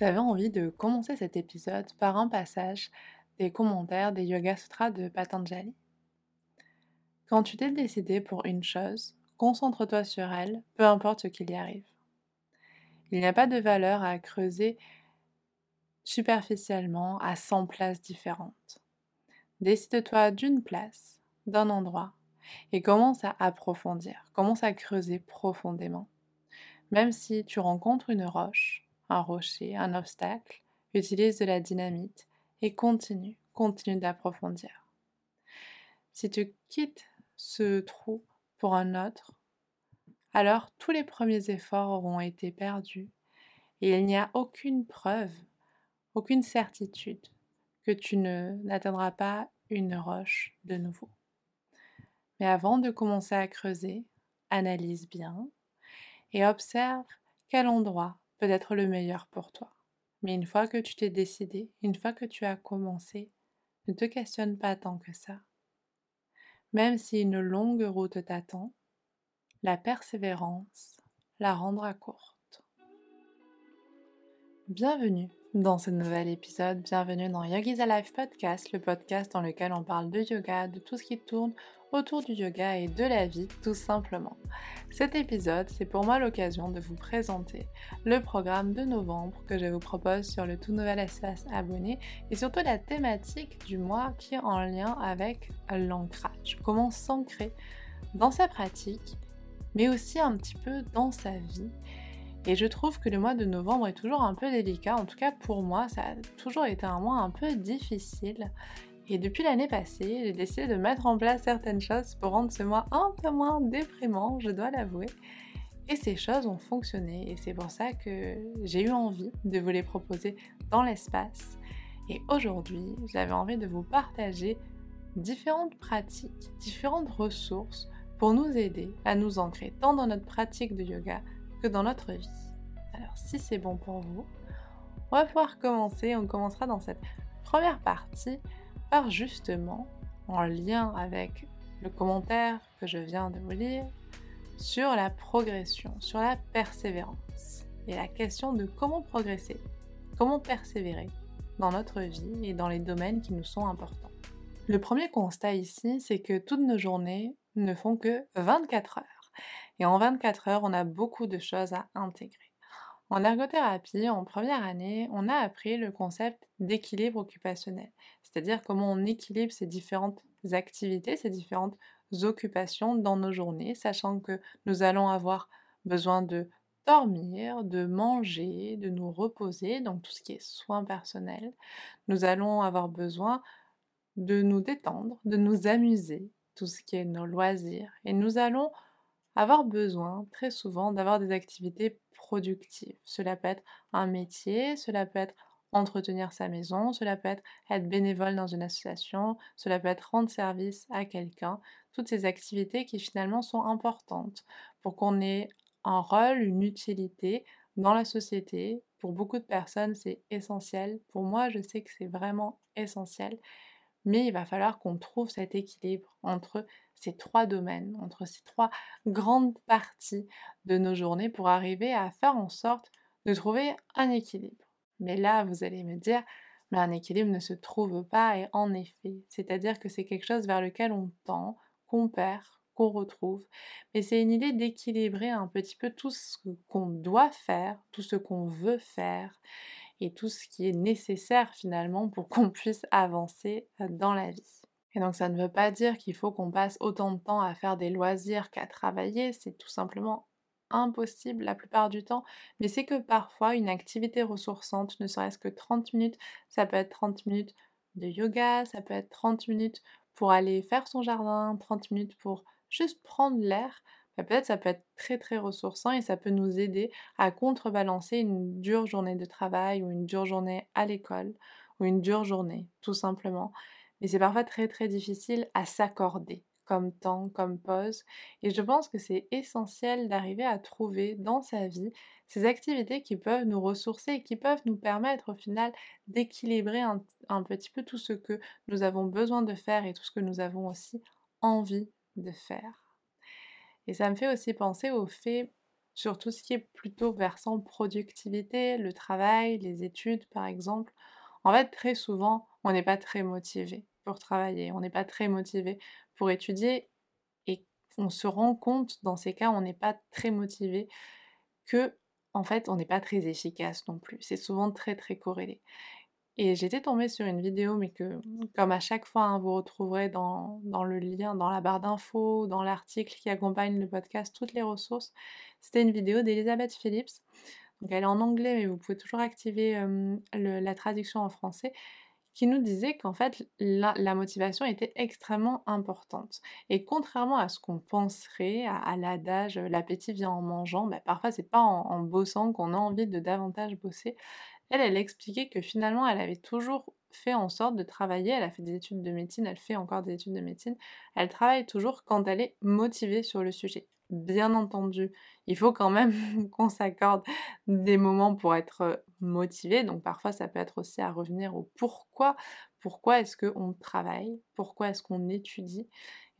J'avais envie de commencer cet épisode par un passage des commentaires des Yoga Sutras de Patanjali? Quand tu t'es décidé pour une chose, concentre-toi sur elle, peu importe ce qu'il y arrive. Il n'y a pas de valeur à creuser superficiellement à 100 places différentes. Décide-toi d'une place, d'un endroit, et commence à approfondir, commence à creuser profondément. Même si tu rencontres une roche, un rocher, un obstacle, utilise de la dynamite et continue, continue d'approfondir. Si tu quittes ce trou pour un autre, alors tous les premiers efforts auront été perdus et il n'y a aucune preuve, aucune certitude que tu n'atteindras pas une roche de nouveau. Mais avant de commencer à creuser, analyse bien et observe quel endroit peut être le meilleur pour toi. Mais une fois que tu t'es décidé, une fois que tu as commencé, ne te questionne pas tant que ça. Même si une longue route t'attend, la persévérance la rendra courte. Bienvenue dans ce nouvel épisode, bienvenue dans Yogi's Alive Podcast, le podcast dans lequel on parle de yoga, de tout ce qui tourne autour du yoga et de la vie tout simplement. Cet épisode, c'est pour moi l'occasion de vous présenter le programme de novembre que je vous propose sur le tout nouvel espace abonné et surtout la thématique du mois qui est en lien avec l'ancrage. Comment s'ancrer dans sa pratique, mais aussi un petit peu dans sa vie. Et je trouve que le mois de novembre est toujours un peu délicat, en tout cas pour moi, ça a toujours été un mois un peu difficile. Et depuis l'année passée, j'ai décidé de mettre en place certaines choses pour rendre ce mois un peu moins déprimant, je dois l'avouer. Et ces choses ont fonctionné et c'est pour ça que j'ai eu envie de vous les proposer dans l'espace. Et aujourd'hui, j'avais envie de vous partager différentes pratiques, différentes ressources pour nous aider à nous ancrer tant dans notre pratique de yoga que dans notre vie. Alors si c'est bon pour vous, on va pouvoir commencer. On commencera dans cette première partie justement, en lien avec le commentaire que je viens de vous lire, sur la progression, sur la persévérance et la question de comment progresser, comment persévérer dans notre vie et dans les domaines qui nous sont importants. Le premier constat ici, c'est que toutes nos journées ne font que 24 heures. Et en 24 heures, on a beaucoup de choses à intégrer. En ergothérapie, en première année, on a appris le concept d'équilibre occupationnel, c'est-à-dire comment on équilibre ces différentes activités, ces différentes occupations dans nos journées, sachant que nous allons avoir besoin de dormir, de manger, de nous reposer, donc tout ce qui est soins personnels. Nous allons avoir besoin de nous détendre, de nous amuser, tout ce qui est nos loisirs. Et nous allons avoir besoin très souvent d'avoir des activités productives. Cela peut être un métier, cela peut être entretenir sa maison, cela peut être être bénévole dans une association, cela peut être rendre service à quelqu'un. Toutes ces activités qui finalement sont importantes pour qu'on ait un rôle, une utilité dans la société. Pour beaucoup de personnes, c'est essentiel. Pour moi, je sais que c'est vraiment essentiel. Mais il va falloir qu'on trouve cet équilibre entre ces trois domaines, entre ces trois grandes parties de nos journées pour arriver à faire en sorte de trouver un équilibre. Mais là, vous allez me dire, mais un équilibre ne se trouve pas et en effet, c'est-à-dire que c'est quelque chose vers lequel on tend, qu'on perd, qu'on retrouve, mais c'est une idée d'équilibrer un petit peu tout ce qu'on doit faire, tout ce qu'on veut faire et tout ce qui est nécessaire finalement pour qu'on puisse avancer dans la vie. Et donc ça ne veut pas dire qu'il faut qu'on passe autant de temps à faire des loisirs qu'à travailler, c'est tout simplement impossible la plupart du temps, mais c'est que parfois une activité ressourçante, ne serait-ce que 30 minutes, ça peut être 30 minutes de yoga, ça peut être 30 minutes pour aller faire son jardin, 30 minutes pour juste prendre l'air, bah, peut-être ça peut être très très ressourçant et ça peut nous aider à contrebalancer une dure journée de travail ou une dure journée à l'école ou une dure journée, tout simplement. Mais c'est parfois très très difficile à s'accorder comme temps, comme pause. Et je pense que c'est essentiel d'arriver à trouver dans sa vie ces activités qui peuvent nous ressourcer et qui peuvent nous permettre au final d'équilibrer un, un, petit peu tout ce que nous avons besoin de faire et tout ce que nous avons aussi envie de faire. Et ça me fait aussi penser au fait sur tout ce qui est plutôt versant productivité, le travail, les études par exemple, en fait très souvent on n'est pas très motivé pour travailler, on n'est pas très motivé pour étudier et on se rend compte dans ces cas on n'est pas très motivé que en fait on n'est pas très efficace non plus. C'est souvent très très corrélé. Et j'étais tombée sur une vidéo, mais que, comme à chaque fois, hein, vous retrouverez dans, le lien, dans la barre d'infos, dans l'article qui accompagne le podcast, toutes les ressources. C'était une vidéo d'Elisabeth Phillips. Donc elle est en anglais, mais vous pouvez toujours activer la traduction en français qui nous disait qu'en fait la, motivation était extrêmement importante. Et contrairement à ce qu'on penserait, à, l'adage l'appétit vient en mangeant, bah, parfois c'est pas en, en bossant qu'on a envie de davantage bosser. Elle, elle expliquait que finalement, elle avait toujours fait en sorte de travailler, elle a fait des études de médecine, elle fait encore des études de médecine, elle travaille toujours quand elle est motivée sur le sujet. Bien entendu, il faut quand même qu'on s'accorde des moments pour être motivé, donc parfois ça peut être aussi à revenir au pourquoi, pourquoi est-ce qu'on travaille, pourquoi est-ce qu'on étudie?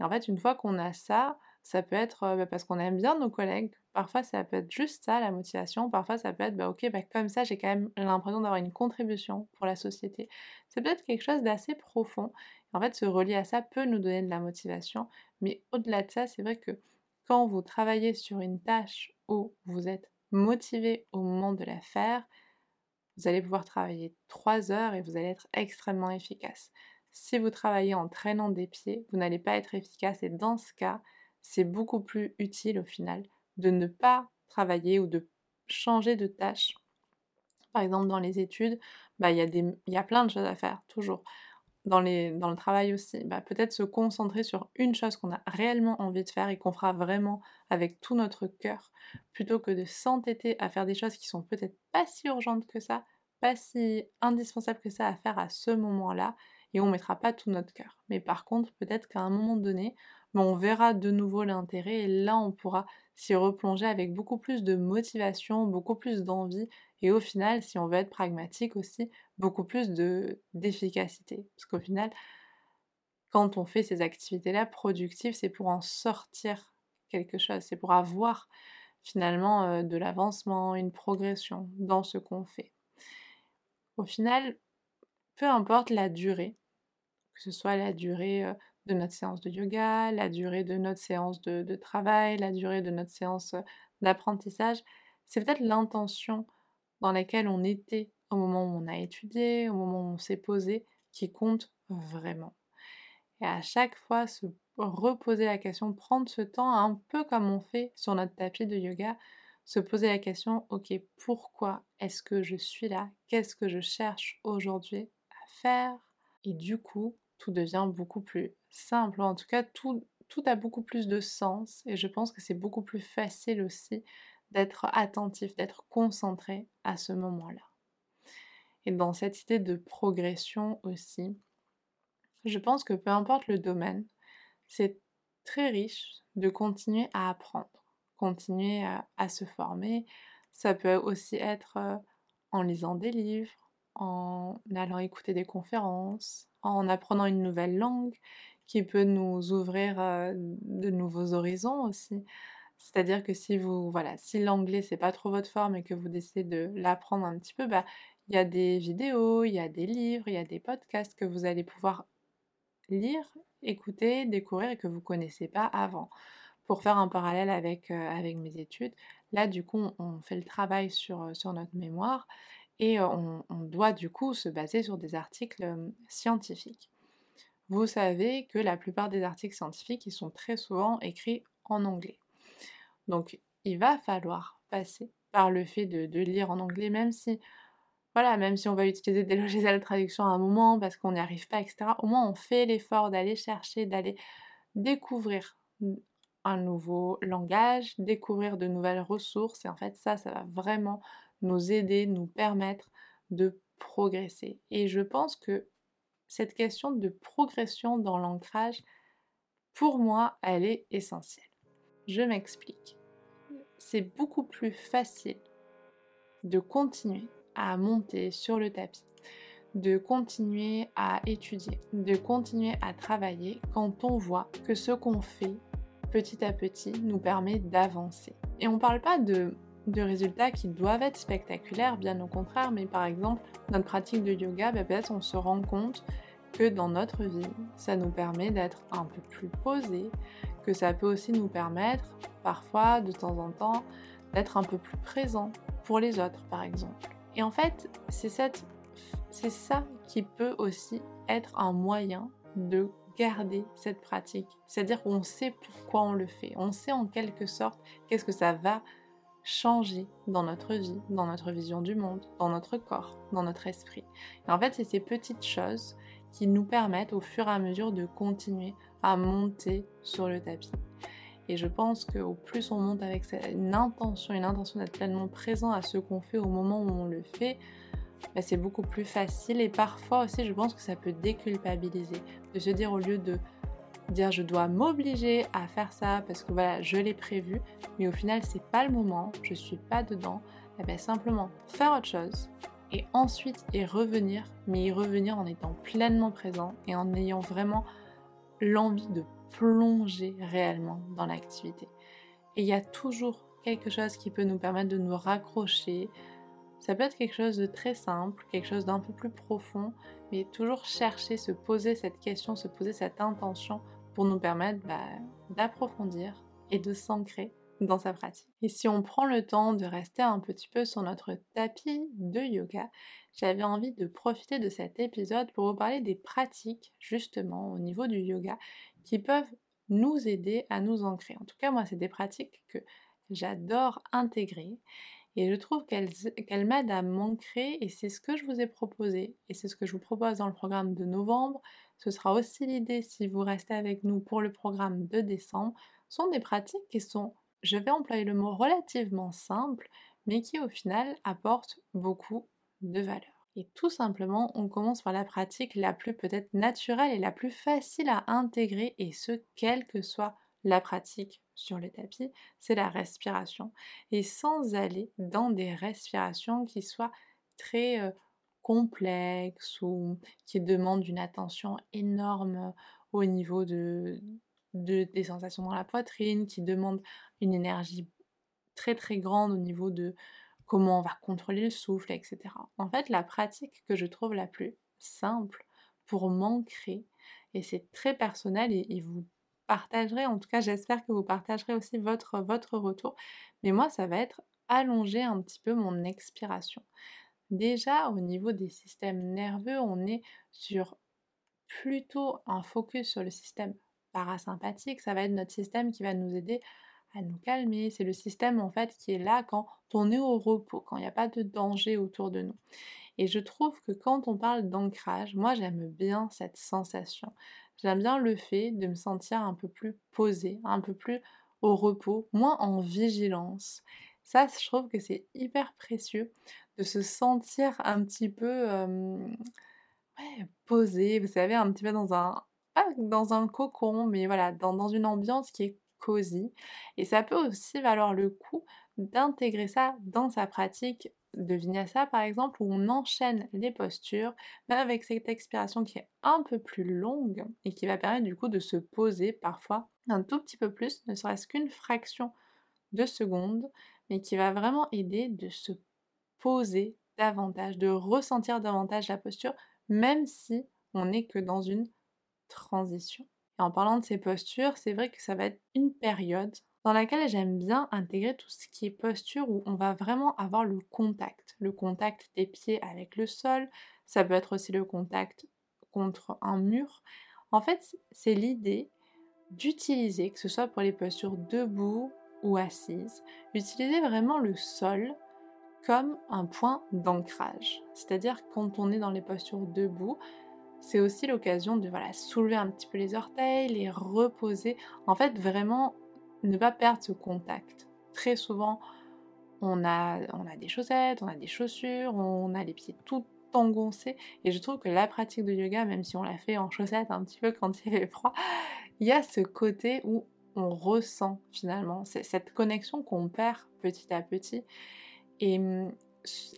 Et en fait, une fois qu'on a ça, ça peut être bah, parce qu'on aime bien nos collègues, parfois ça peut être juste ça, la motivation, parfois ça peut être bah, ok, bah, comme ça j'ai quand même l'impression d'avoir une contribution pour la société. C'est peut-être quelque chose d'assez profond. En fait, se relier à ça peut nous donner de la motivation, mais au-delà de ça, c'est vrai que quand vous travaillez sur une tâche où vous êtes motivé au moment de la faire, vous allez pouvoir travailler trois heures et vous allez être extrêmement efficace. Si vous travaillez en traînant des pieds, vous n'allez pas être efficace et dans ce cas, c'est beaucoup plus utile au final de ne pas travailler ou de changer de tâche. Par exemple, dans les études, bah, il y, a plein de choses à faire, toujours. Dans, le travail aussi, bah, peut-être se concentrer sur une chose qu'on a réellement envie de faire et qu'on fera vraiment avec tout notre cœur, plutôt que de s'entêter à faire des choses qui sont peut-être pas si urgentes que ça, pas si indispensables que ça à faire à ce moment-là, et on mettra pas tout notre cœur. Mais par contre, peut-être qu'à un moment donné, on verra de nouveau l'intérêt et là on pourra s'y replonger avec beaucoup plus de motivation, beaucoup plus d'envie et au final, si on veut être pragmatique aussi, beaucoup plus de d'efficacité. Parce qu'au final, quand on fait ces activités-là productives, c'est pour en sortir quelque chose, c'est pour avoir finalement euh, de l'avancement, une progression dans ce qu'on fait. Au final, peu importe la durée, que ce soit la durée euh, de notre séance de yoga, la durée de notre séance de, travail, la durée de notre séance d'apprentissage. C'est peut-être l'intention dans laquelle on était au moment où on a étudié, au moment où on s'est posé, qui compte vraiment. Et à chaque fois, se reposer la question, prendre ce temps, un peu comme on fait sur notre tapis de yoga, se poser la question, ok, pourquoi est-ce que je suis là? Qu'est-ce que je cherche aujourd'hui à faire? Et du coup, tout devient beaucoup plus simple, en tout cas tout, a beaucoup plus de sens et je pense que c'est beaucoup plus facile aussi d'être attentif, d'être concentré à ce moment-là. Et dans cette idée de progression aussi, je pense que peu importe le domaine, c'est très riche de continuer à apprendre, continuer à, se former. Ça peut aussi être euh, en lisant des livres, en allant écouter des conférences, en apprenant une nouvelle langue qui peut nous ouvrir de nouveaux horizons aussi. C'est-à-dire que si vous, voilà, si l'anglais c'est pas trop votre forme et que vous décidez de l'apprendre un petit peu, bah, il y a des vidéos, il y a des livres, il y a des podcasts que vous allez pouvoir lire, écouter, découvrir et que vous connaissez pas avant. Pour faire un parallèle avec, avec mes études, là du coup on fait le travail sur, sur notre mémoire et on, doit du coup se baser sur des articles scientifiques vous savez que la plupart des articles scientifiques, ils sont très souvent écrits en anglais. Donc, il va falloir passer par le fait de, lire en anglais, même si, voilà, même si on va utiliser des logiciels de traduction à un moment parce qu'on n'y arrive pas, etc. Au moins, on fait l'effort d'aller chercher, d'aller découvrir un nouveau langage, découvrir de nouvelles ressources. Et en fait, ça, ça va vraiment nous aider, nous permettre de progresser. Et je pense que cette question de progression dans l'ancrage, pour moi, elle est essentielle. Je m'explique. C'est beaucoup plus facile de continuer à monter sur le tapis, de continuer à étudier, de continuer à travailler quand on voit que ce qu'on fait petit à petit nous permet d'avancer Et on parle pas de, de résultats qui doivent être spectaculaires, bien au contraire, mais par exemple, notre pratique de yoga, bah, peut-être on se rend compte que dans notre vie, ça nous permet d'être un peu plus posé, que ça peut aussi nous permettre parfois, de temps en temps, d'être un peu plus présent pour les autres, par exemple. Et en fait, c'est c'est ça qui peut aussi être un moyen de garder cette pratique. C'est-à-dire qu'on sait pourquoi on le fait. On sait en quelque sorte qu'est-ce que ça va changer dans notre vie, dans notre vision du monde, dans notre corps, dans notre esprit. Et en fait, c'est ces petites choses qui nous permettent au fur et à mesure de continuer à monter sur le tapis. Et je pense qu'au plus on monte avec une intention, une intention d'être pleinement présent à ce qu'on fait au moment où on le fait, bah, c'est beaucoup plus facile. Et parfois aussi, je pense que ça peut déculpabiliser. De se dire au lieu de dire je dois m'obliger à faire ça parce que voilà, je l'ai prévu, mais au final, c'est pas le moment, je suis pas dedans. Et eh bien simplement faire autre chose, et ensuite y revenir, mais y revenir en étant pleinement présent et en ayant vraiment l'envie de plonger réellement dans l'activité. Et il y a toujours quelque chose qui peut nous permettre de nous raccrocher. Ça peut être quelque chose de très simple, quelque chose d'un peu plus profond, mais toujours chercher, se poser cette question, se poser cette intention pour nous permettre bah, d'approfondir et de s'ancrer dans sa pratique. Et si on prend le temps de rester un petit peu sur notre tapis de yoga, j'avais envie de profiter de cet épisode pour vous parler des pratiques justement au niveau du yoga qui peuvent nous aider à nous ancrer. En tout cas, moi, c'est des pratiques que j'adore intégrer et je trouve qu'elles m'aident à m'ancrer et c'est ce que je vous ai proposé et c'est ce que je vous propose dans le programme de novembre. Ce sera aussi l'idée si vous restez avec nous pour le programme de décembre. Ce sont des pratiques qui sont je vais employer le mot relativement simple, mais qui au final apporte beaucoup de valeur. Et tout simplement, on commence par la pratique la plus peut-être naturelle et la plus facile à intégrer, et ce, quelle que soit la pratique sur le tapis, c'est la respiration. Et sans aller dans des respirations qui soient très euh, complexes ou qui demandent une attention énorme au niveau de, des sensations dans la poitrine, qui demandent une énergie très très grande au niveau de comment on va contrôler le souffle, etc. En fait, la pratique que je trouve la plus simple pour m'ancrer, et c'est très personnel, et, vous partagerez, en tout cas j'espère que vous partagerez aussi votre, votre retour, mais moi ça va être allonger un petit peu mon expiration. Déjà au niveau des systèmes nerveux, on est sur plutôt un focus sur le système parasympathique, ça va être notre système qui va nous aider à nous calmer. C'est le système en fait qui est là quand on est au repos, quand il n'y a pas de danger autour de nous. Et je trouve que quand on parle d'ancrage, moi j'aime bien cette sensation. J'aime bien le fait de me sentir un peu plus posée, un peu plus au repos, moins en vigilance. Ça, je trouve que c'est hyper précieux de se sentir un petit peu posé, vous savez, un petit peu dans un, dans un cocon, mais voilà, dans, dans une ambiance qui est cosy. Et ça peut aussi valoir le coup d'intégrer ça dans sa pratique de vinyasa par exemple, où on enchaîne les postures, mais avec cette expiration qui est un peu plus longue et qui va permettre du coup de se poser parfois un tout petit peu plus, ne serait-ce qu'une fraction de seconde, mais qui va vraiment aider de se poser davantage, de ressentir davantage la posture, même si on n'est que dans une transition. Et en parlant de ces postures, c'est vrai que ça va être une période dans laquelle j'aime bien intégrer tout ce qui est posture où on va vraiment avoir le contact, le contact des pieds avec le sol, ça peut être aussi le contact contre un mur. En fait, c'est l'idée d'utiliser, que ce soit pour les postures debout ou assises, utiliser vraiment le sol comme un point d'ancrage. C'est-à-dire quand on est dans les postures debout, c'est aussi l'occasion de voilà, soulever un petit peu les orteils, les reposer. En fait, vraiment ne pas perdre ce contact. Très souvent, on a, des chaussettes, on a des chaussures, on a les pieds tout engoncés. Et je trouve que la pratique de yoga, même si on la fait en chaussettes un petit peu quand il fait froid, il y a ce côté où on ressent finalement cette connexion qu'on perd petit à petit. Et hum,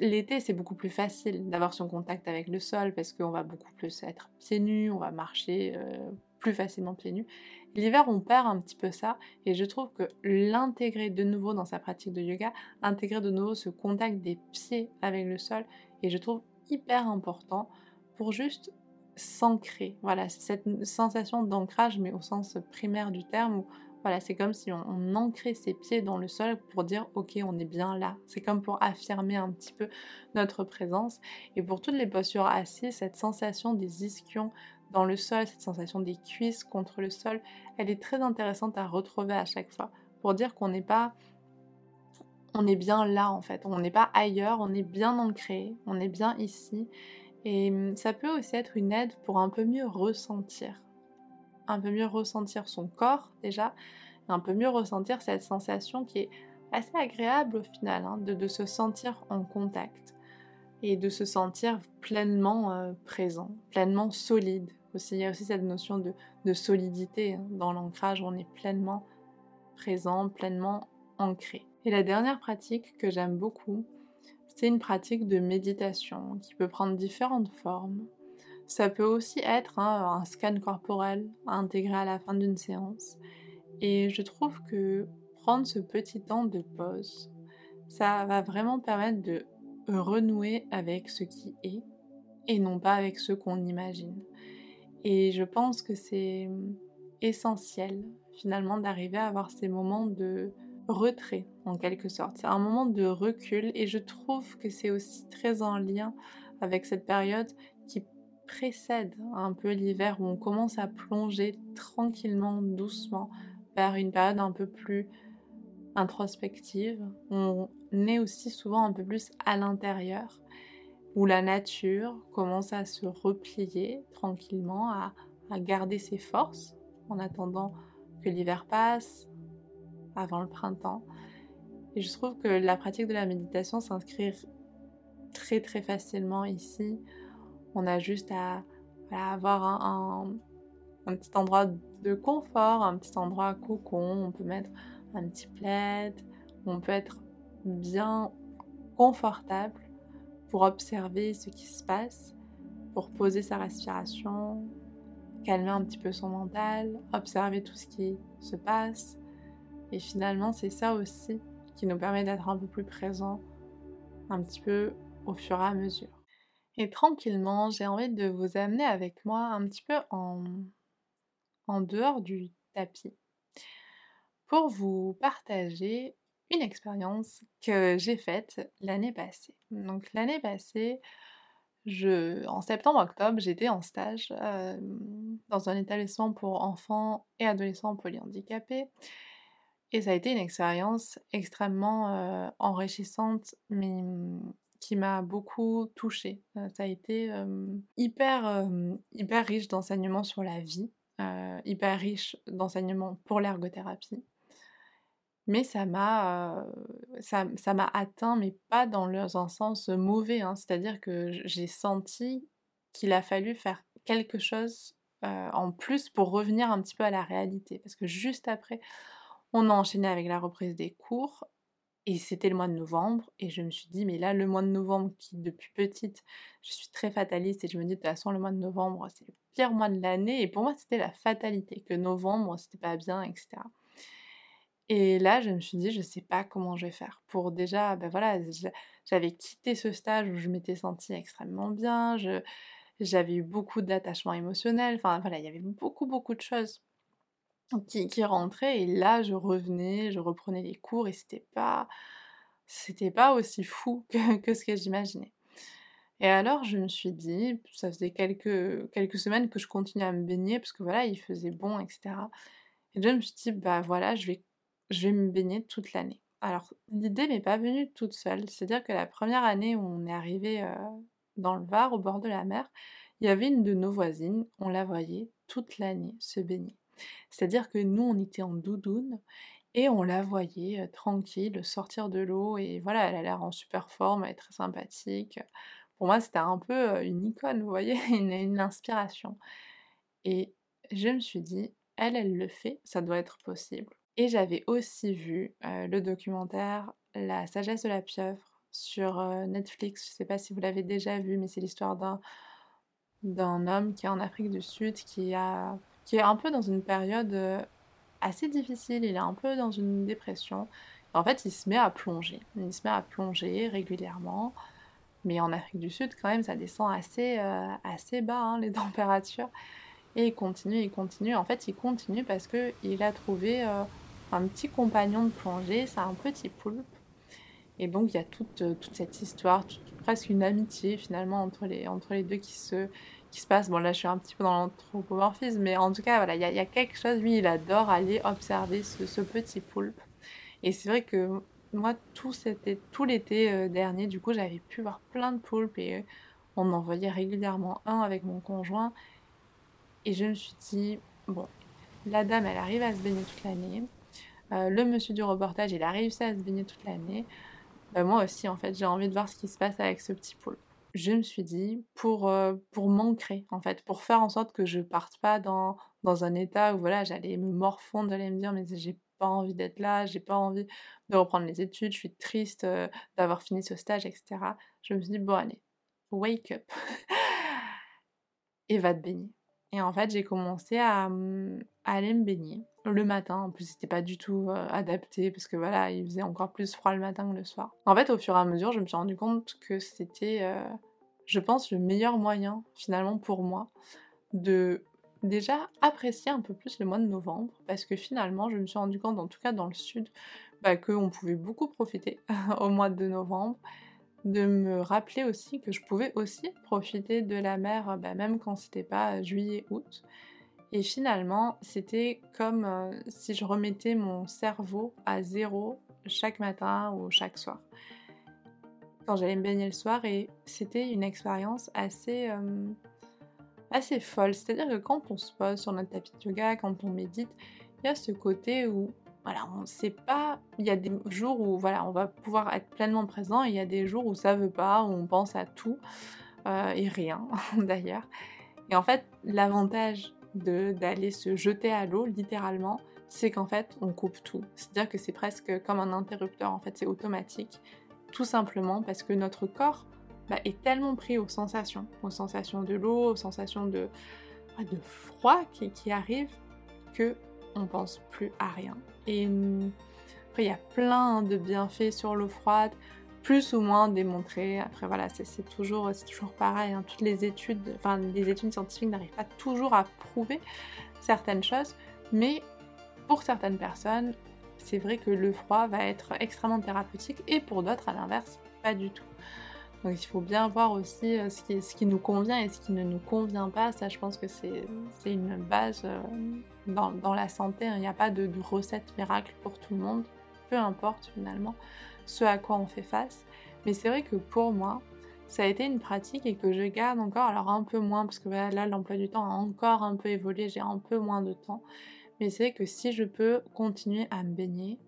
l'été, c'est beaucoup plus facile d'avoir son contact avec le sol parce qu'on va beaucoup plus être pieds nus, on va marcher euh, plus facilement pieds nus. L'hiver, on perd un petit peu ça et je trouve que l'intégrer de nouveau dans sa pratique de yoga, intégrer de nouveau ce contact des pieds avec le sol, et je trouve hyper important pour juste s'ancrer. Voilà, cette sensation d'ancrage, mais au sens primaire du terme, voilà, c'est comme si on, ancrait ses pieds dans le sol pour dire ok, on est bien là. C'est comme pour affirmer un petit peu notre présence. Et pour toutes les postures assises, cette sensation des ischions dans le sol, cette sensation des cuisses contre le sol, elle est très intéressante à retrouver à chaque fois pour dire qu'on n'est pas on est bien là en fait, on n'est pas ailleurs, on est bien ancré, on est bien ici. Et hum, ça peut aussi être une aide pour un peu mieux ressentir. Un peu mieux ressentir son corps déjà, un peu mieux ressentir cette sensation qui est assez agréable au final, hein, de, se sentir en contact et de se sentir pleinement euh, présent, pleinement solide. Il y a aussi cette notion de, solidité hein, dans l'ancrage, on est pleinement présent, pleinement ancré. Et la dernière pratique que j'aime beaucoup, c'est une pratique de méditation qui peut prendre différentes formes. Ça peut aussi être hein, un scan corporel intégré à la fin d'une séance. Et je trouve que prendre ce petit temps de pause, ça va vraiment permettre de renouer avec ce qui est et non pas avec ce qu'on imagine. Et je pense que c'est essentiel finalement d'arriver à avoir ces moments de retrait en quelque sorte. C'est un moment de recul et je trouve que c'est aussi très en lien avec cette période qui précède un peu l'hiver où on commence à plonger tranquillement, doucement vers une période un peu plus introspective. On est aussi souvent un peu plus à l'intérieur où la nature commence à se replier tranquillement, à, garder ses forces en attendant que l'hiver passe, avant le printemps. Et je trouve que la pratique de la méditation s'inscrit très très facilement ici on a juste à avoir un, petit endroit de confort, un petit endroit cocon. On peut mettre un petit plaid, on peut être bien confortable pour observer ce qui se passe, pour poser sa respiration, calmer un petit peu son mental, observer tout ce qui se passe. Et finalement, c'est ça aussi qui nous permet d'être un peu plus présent, un petit peu au fur et à mesure. Et tranquillement, j'ai envie de vous amener avec moi un petit peu en, en dehors du tapis pour vous partager une expérience que j'ai faite l'année passée. Donc l'année passée, je, en septembre-octobre, j'étais en stage dans un établissement pour enfants et adolescents polyhandicapés. Et ça a été une expérience extrêmement enrichissante, mais qui m'a beaucoup touchée. Ça a été hyper, hyper riche d'enseignements sur la vie, hyper riche d'enseignements pour l'ergothérapie. Mais ça m'a ça, atteint, mais pas dans un sens mauvais. Hein. C'est-à-dire que j'ai senti qu'il a fallu faire quelque chose en plus pour revenir un petit peu à la réalité. Parce que juste après, on a enchaîné avec la reprise des cours et c'était le mois de novembre, et je me suis dit, mais là, le mois de novembre, qui depuis petite, je suis très fataliste, et je me dis, de toute façon, le mois de novembre, c'est le pire mois de l'année, et pour moi, c'était la fatalité, que novembre, c'était pas bien, etc. Et là, je me suis dit, je sais pas comment je vais faire. Pour déjà, ben voilà, j'avais quitté ce stage où je m'étais sentie extrêmement bien, j'avais eu beaucoup d'attachement émotionnel, enfin voilà, il y avait beaucoup, beaucoup de choses qui, qui rentrait et là je revenais, je reprenais les cours et c'était pas c'était pas aussi fou que, ce que j'imaginais. Et alors je me suis dit, ça faisait quelques, quelques semaines que je continuais à me baigner parce que voilà, il faisait bon, etc. Et je me suis dit, bah voilà, je vais, je vais me baigner toute l'année. Alors l'idée m'est pas venue toute seule, c'est-à-dire que la première année où on est arrivé euh, dans le Var, au bord de la mer, il y avait une de nos voisines, on la voyait toute l'année se baigner. C'est-à-dire que nous, on était en doudoune et on la voyait tranquille sortir de l'eau et voilà, elle a l'air en super forme, elle est très sympathique. Pour moi, c'était un peu une icône, vous voyez, une, inspiration. Et je me suis dit, elle, elle le fait, ça doit être possible. Et j'avais aussi vu le documentaire La sagesse de la pieuvre sur Netflix. Je ne sais pas si vous l'avez déjà vu, mais c'est l'histoire d'un d'un homme qui est en Afrique du Sud qui a qui est un peu dans une période assez difficile, il est un peu dans une dépression. En fait, il se met à plonger. Il se met à plonger régulièrement. Mais en Afrique du Sud, quand même, ça descend assez, assez bas, hein, les températures. Et il continue, il continue. En fait, il continue parce qu'il a trouvé un petit compagnon de plongée, c'est un petit poulpe. Et donc, il y a toute, toute cette histoire, presque une amitié finalement entre les, entre les deux qui se, qui se passe. Bon, là, je suis un petit peu dans l'anthropomorphisme, mais en tout cas, voilà, il y, a quelque chose. Lui, il adore aller observer ce, petit poulpe. Et c'est vrai que moi, tout, tout l'été euh, dernier, du coup, j'avais pu voir plein de poulpes et euh, on en voyait régulièrement un avec mon conjoint. Et je me suis dit, bon, la dame, elle arrive à se baigner toute l'année. Euh, le monsieur du reportage, il a réussi à se baigner toute l'année. Bah, moi aussi, en fait, j'ai envie de voir ce qui se passe avec ce petit poulpe je me suis dit, pour, euh, pour m'ancrer, en fait, pour faire en sorte que je parte pas dans, dans un état où voilà, j'allais me morfondre, j'allais me dire, mais j'ai pas envie d'être là, j'ai pas envie de reprendre les études, je suis triste euh, d'avoir fini ce stage, etc. Je me suis dit, bon, allez, wake up et va te baigner. Et en fait, j'ai commencé à, mmh, aller me baigner le matin. En plus, c'était pas du tout euh, adapté parce que voilà, il faisait encore plus froid le matin que le soir. En fait, au fur et à mesure, je me suis rendu compte que c'était, euh, je pense, le meilleur moyen finalement pour moi de déjà apprécier un peu plus le mois de novembre parce que finalement, je me suis rendu compte, en tout cas dans le sud, bah, qu'on pouvait beaucoup profiter au mois de novembre de me rappeler aussi que je pouvais aussi profiter de la mer, bah, même quand c'était pas juillet-août. Et finalement, c'était comme euh, si je remettais mon cerveau à zéro chaque matin ou chaque soir. Quand j'allais me baigner le soir, et c'était une expérience assez, euh, assez folle. C'est-à-dire que quand on se pose sur notre tapis de yoga, quand on médite, il y a ce côté où voilà, on ne sait pas. Il y a des jours où voilà, on va pouvoir être pleinement présent, et il y a des jours où ça veut pas, où on pense à tout euh, et rien d'ailleurs. Et en fait, l'avantage d'aller se jeter à l'eau, littéralement, c'est qu'en fait, on coupe tout. C'est-à-dire que c'est presque comme un interrupteur, en fait, c'est automatique. Tout simplement parce que notre corps bah, est tellement pris aux sensations, aux sensations de l'eau, aux sensations de, de froid qui, qui arrivent, que on pense plus à rien. Et après, il y a plein de bienfaits sur l'eau froide, plus ou moins démontrés. Après, voilà, c'est toujours, pareil. Hein. Toutes les études, enfin, les études scientifiques n'arrivent pas toujours à prouver certaines choses, mais pour certaines personnes, c'est vrai que le froid va être extrêmement thérapeutique et pour d'autres, à l'inverse, pas du tout. Donc il faut bien voir aussi euh, ce qui, nous convient et ce qui ne nous convient pas. Ça, je pense que c'est une base euh, dans, la santé. Hein. Il n'y a pas de, recette miracle pour tout le monde, peu importe finalement ce à quoi on fait face. Mais c'est vrai que pour moi, ça a été une pratique et que je garde encore, alors un peu moins, parce que là, l'emploi du temps a encore un peu évolué, j'ai un peu moins de temps. Mais c'est que si je peux continuer à me baigner,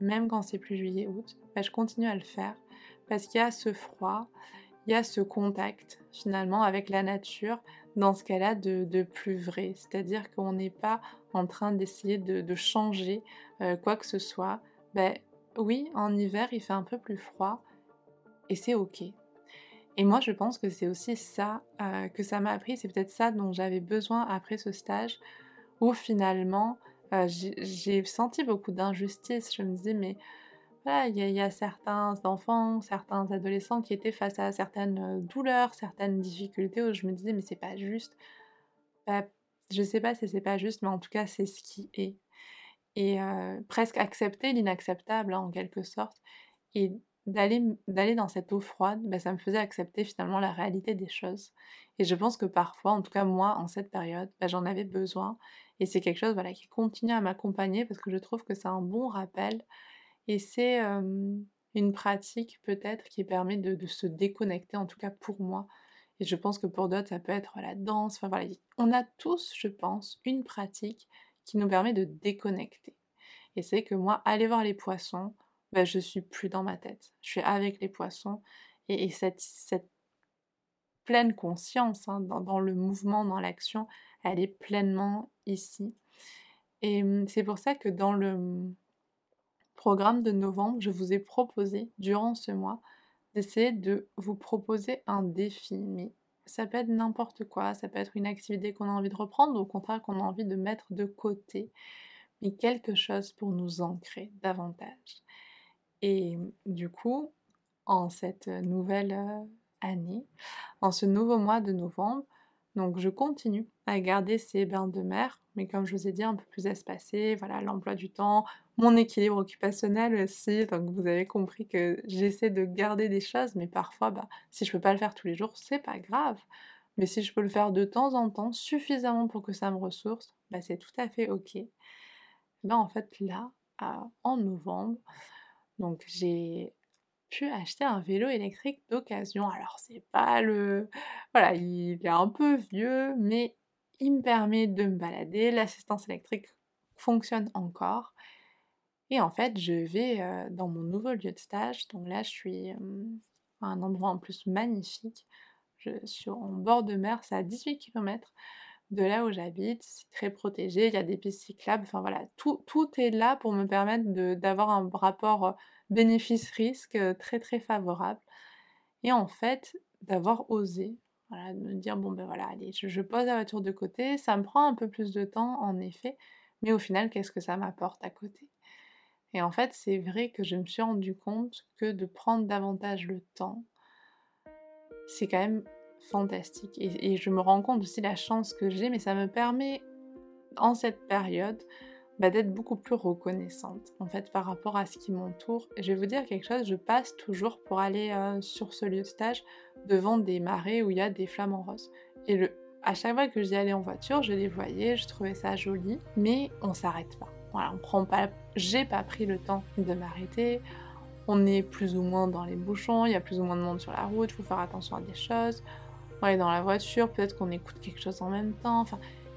même quand c'est plus juillet-août, bah, je continue à le faire parce qu'il y a ce froid, il y a ce contact finalement avec la nature dans ce cas-là de, plus vrai. C'est-à-dire qu'on n'est pas en train d'essayer de, changer euh, quoi que ce soit. Ben, oui, en hiver il fait un peu plus froid et c'est ok. Et moi je pense que c'est aussi ça euh, que ça m'a appris, c'est peut-être ça dont j'avais besoin après ce stage où finalement euh, j'ai senti beaucoup d'injustice. Je me disais mais il y, a certains enfants, certains adolescents qui étaient face à certaines euh, douleurs, certaines difficultés où je me disais mais c'est pas juste. Bah, je sais pas si c'est pas juste, mais en tout cas c'est ce qui est. Et presque accepter l'inacceptable hein, en quelque sorte. Et d'aller dans cette eau froide, bah, ça me faisait accepter finalement la réalité des choses. Et je pense que parfois, en tout cas moi, en cette période, bah, j'en avais besoin. Et c'est quelque chose voilà, qui continue à m'accompagner parce que je trouve que c'est un bon rappel et c'est une pratique peut-être qui permet de, se déconnecter, en tout cas pour moi. Et je pense que pour d'autres, ça peut être la danse. Enfin voilà, on a tous, je pense, une pratique qui nous permet de déconnecter. Et c'est que moi, aller voir les poissons, ben, je suis plus dans ma tête. Je suis avec les poissons. Et, cette, cette, pleine conscience hein, dans, le mouvement, dans l'action, elle est pleinement ici. Et c'est pour ça que dans le, programme de novembre, je vous ai proposé durant ce mois d'essayer de vous proposer un défi, ça peut être n'importe quoi, ça peut être une activité qu'on a envie de reprendre ou au contraire qu'on a envie de mettre de côté, mais quelque chose pour nous ancrer davantage. Et du coup, en cette nouvelle année, en ce nouveau mois de novembre, donc je continue à garder ces bains de mer, mais comme je vous ai dit, un peu plus espacés, voilà, l'emploi du temps, mon équilibre occupationnel aussi, donc vous avez compris que j'essaie de garder des choses, mais parfois, bah, si je peux pas le faire tous les jours, c'est pas grave. Mais si je peux le faire de temps en temps, suffisamment pour que ça me ressource, bah, c'est tout à fait ok. En fait, là, en novembre, donc j'ai pu acheter un vélo électrique d'occasion. Alors c'est pas le... Voilà, il est un peu vieux, mais il me permet de me balader. L'assistance électrique fonctionne encore. Et en fait, je vais dans mon nouveau lieu de stage. Donc là, je suis à un endroit en plus magnifique. Je suis en bord de mer, c'est à 18 km de là où j'habite. C'est très protégé, il y a des pistes cyclables. Enfin voilà, tout, tout est là pour me permettre d'avoir un rapport bénéfice-risque très très favorable. Et en fait, d'avoir osé, voilà, de me dire bon ben voilà, allez, je, pose la voiture de côté, ça me prend un peu plus de temps en effet, mais au final, qu'est-ce que ça m'apporte à côté? Et en fait, c'est vrai que je me suis rendu compte que de prendre davantage le temps, c'est quand même fantastique. Et, je me rends compte aussi la chance que j'ai, mais ça me permet en cette période bah, d'être beaucoup plus reconnaissante en fait par rapport à ce qui m'entoure. Je vais vous dire quelque chose, je passe toujours pour aller euh, sur ce lieu de stage devant des marais où il y a des flamants roses. Et à chaque fois que j'y allais en voiture, je les voyais, je trouvais ça joli, mais on s'arrête pas. On prend pas, j'ai pas pris le temps de m'arrêter. On est plus ou moins dans les bouchons, il y a plus ou moins de monde sur la route, il faut faire attention à des choses. On est dans la voiture, peut-être qu'on écoute quelque chose en même temps.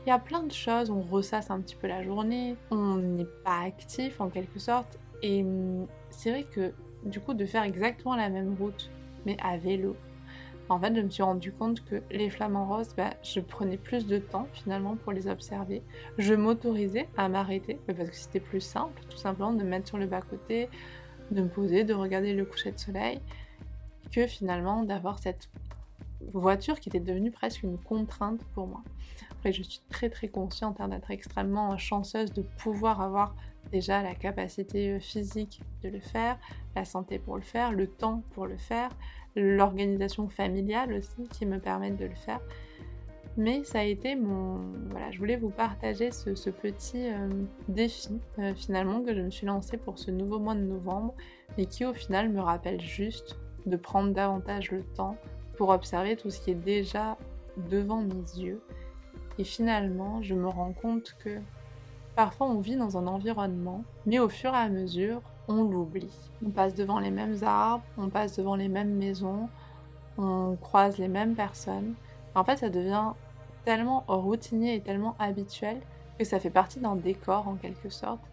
Il y a plein de choses, on ressasse un petit peu la journée, on n'est pas actif en quelque sorte. Et hum, c'est vrai que du coup de faire exactement la même route, mais à vélo, en fait je me suis rendu compte que les flamants roses, bah, je prenais plus de temps finalement pour les observer. Je m'autorisais à m'arrêter, parce que c'était plus simple tout simplement de me mettre sur le bas-côté, de me poser, de regarder le coucher de soleil, que finalement d'avoir cette voiture qui était devenue presque une contrainte pour moi. Après, je suis très très consciente hein, d'être extrêmement chanceuse de pouvoir avoir déjà la capacité physique de le faire, la santé pour le faire, le temps pour le faire, l'organisation familiale aussi qui me permettent de le faire. Mais ça a été mon... Voilà, je voulais vous partager ce, petit euh, défi euh, finalement que je me suis lancé pour ce nouveau mois de novembre, mais qui au final me rappelle juste de prendre davantage le temps pour observer tout ce qui est déjà devant mes yeux et finalement, je me rends compte que parfois on vit dans un environnement, mais au fur et à mesure, on l'oublie. On passe devant les mêmes arbres, on passe devant les mêmes maisons, on croise les mêmes personnes. En fait, ça devient tellement routinier et tellement habituel que ça fait partie d'un décor en quelque sorte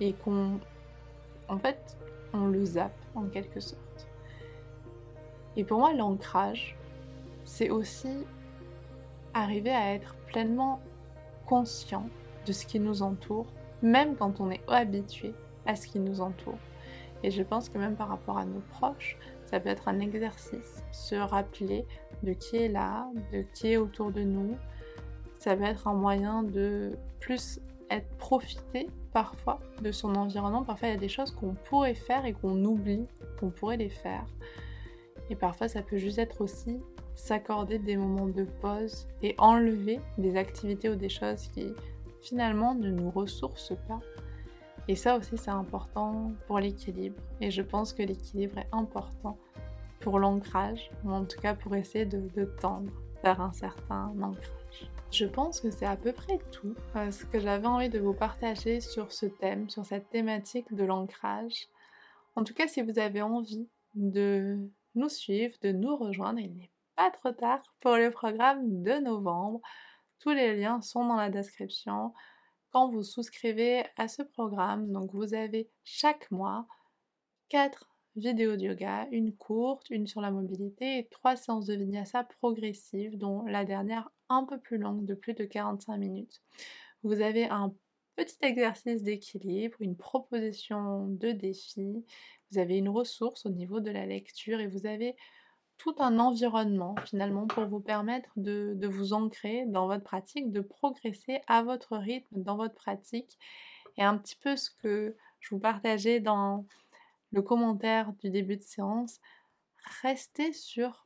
et qu'on en fait on le zappe en quelque sorte. Et pour moi l'ancrage c'est aussi arriver à être pleinement conscient de ce qui nous entoure, même quand on est habitué à ce qui nous entoure. Et je pense que même par rapport à nos proches, ça peut être un exercice, se rappeler de qui est là, de qui est autour de nous. Ça peut être un moyen de plus être profité parfois de son environnement. Parfois, il y a des choses qu'on pourrait faire et qu'on oublie qu'on pourrait les faire. Et parfois, ça peut juste être aussi s'accorder des moments de pause et enlever des activités ou des choses qui finalement ne nous ressourcent pas. Et ça aussi c'est important pour l'équilibre. Et je pense que l'équilibre est important pour l'ancrage, ou en tout cas pour essayer de, tendre vers un certain ancrage. Je pense que c'est à peu près tout euh, ce que j'avais envie de vous partager sur ce thème, sur cette thématique de l'ancrage. En tout cas, si vous avez envie de nous suivre, de nous rejoindre, il n'est pas trop tard pour le programme de novembre. Tous les liens sont dans la description. Quand vous souscrivez à ce programme, donc vous avez chaque mois 4 vidéos de yoga, une courte, une sur la mobilité et 3 séances de vinyasa progressives, dont la dernière un peu plus longue de plus de 45 minutes. Vous avez un petit exercice d'équilibre, une proposition de défi, vous avez une ressource au niveau de la lecture et vous avez tout un environnement finalement pour vous permettre de, vous ancrer dans votre pratique, de progresser à votre rythme dans votre pratique. Et un petit peu ce que je vous partageais dans le commentaire du début de séance, restez sur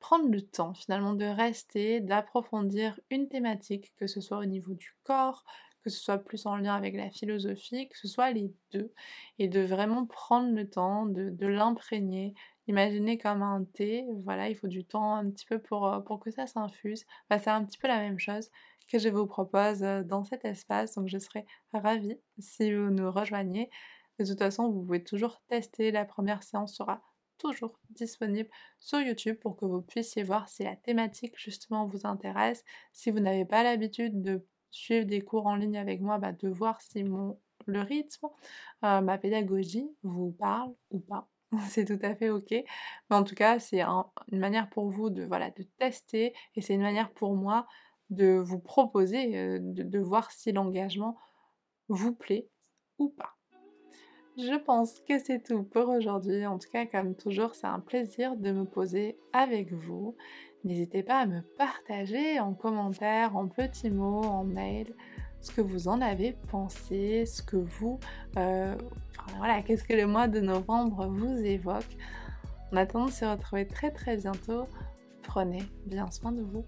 prendre le temps finalement de rester, d'approfondir une thématique, que ce soit au niveau du corps, que ce soit plus en lien avec la philosophie, que ce soit les deux, et de vraiment prendre le temps de, l'imprégner. Imaginez comme un thé, voilà, il faut du temps un petit peu pour, euh, que ça s'infuse. c'est un petit peu la même chose que je vous propose euh, dans cet espace, donc je serai ravie si vous nous rejoignez. De toute façon, vous pouvez toujours tester, la première séance sera toujours disponible sur YouTube pour que vous puissiez voir si la thématique justement vous intéresse. Si vous n'avez pas l'habitude de suivre des cours en ligne avec moi, bah, de voir si mon, le rythme, euh, ma pédagogie vous parle ou pas. c'est tout à fait ok. Mais en tout cas, c'est une manière pour vous de, voilà, de tester et c'est une manière pour moi de vous proposer, euh, de voir si l'engagement vous plaît ou pas. Je pense que c'est tout pour aujourd'hui. En tout cas, comme toujours, c'est un plaisir de me poser avec vous. N'hésitez pas à me partager en commentaire, en petits mots, en mail, ce que vous en avez pensé, ce que vous... Euh, voilà, qu'est-ce que le mois de novembre vous évoque. En attendant de se retrouver très très bientôt, prenez bien soin de vous.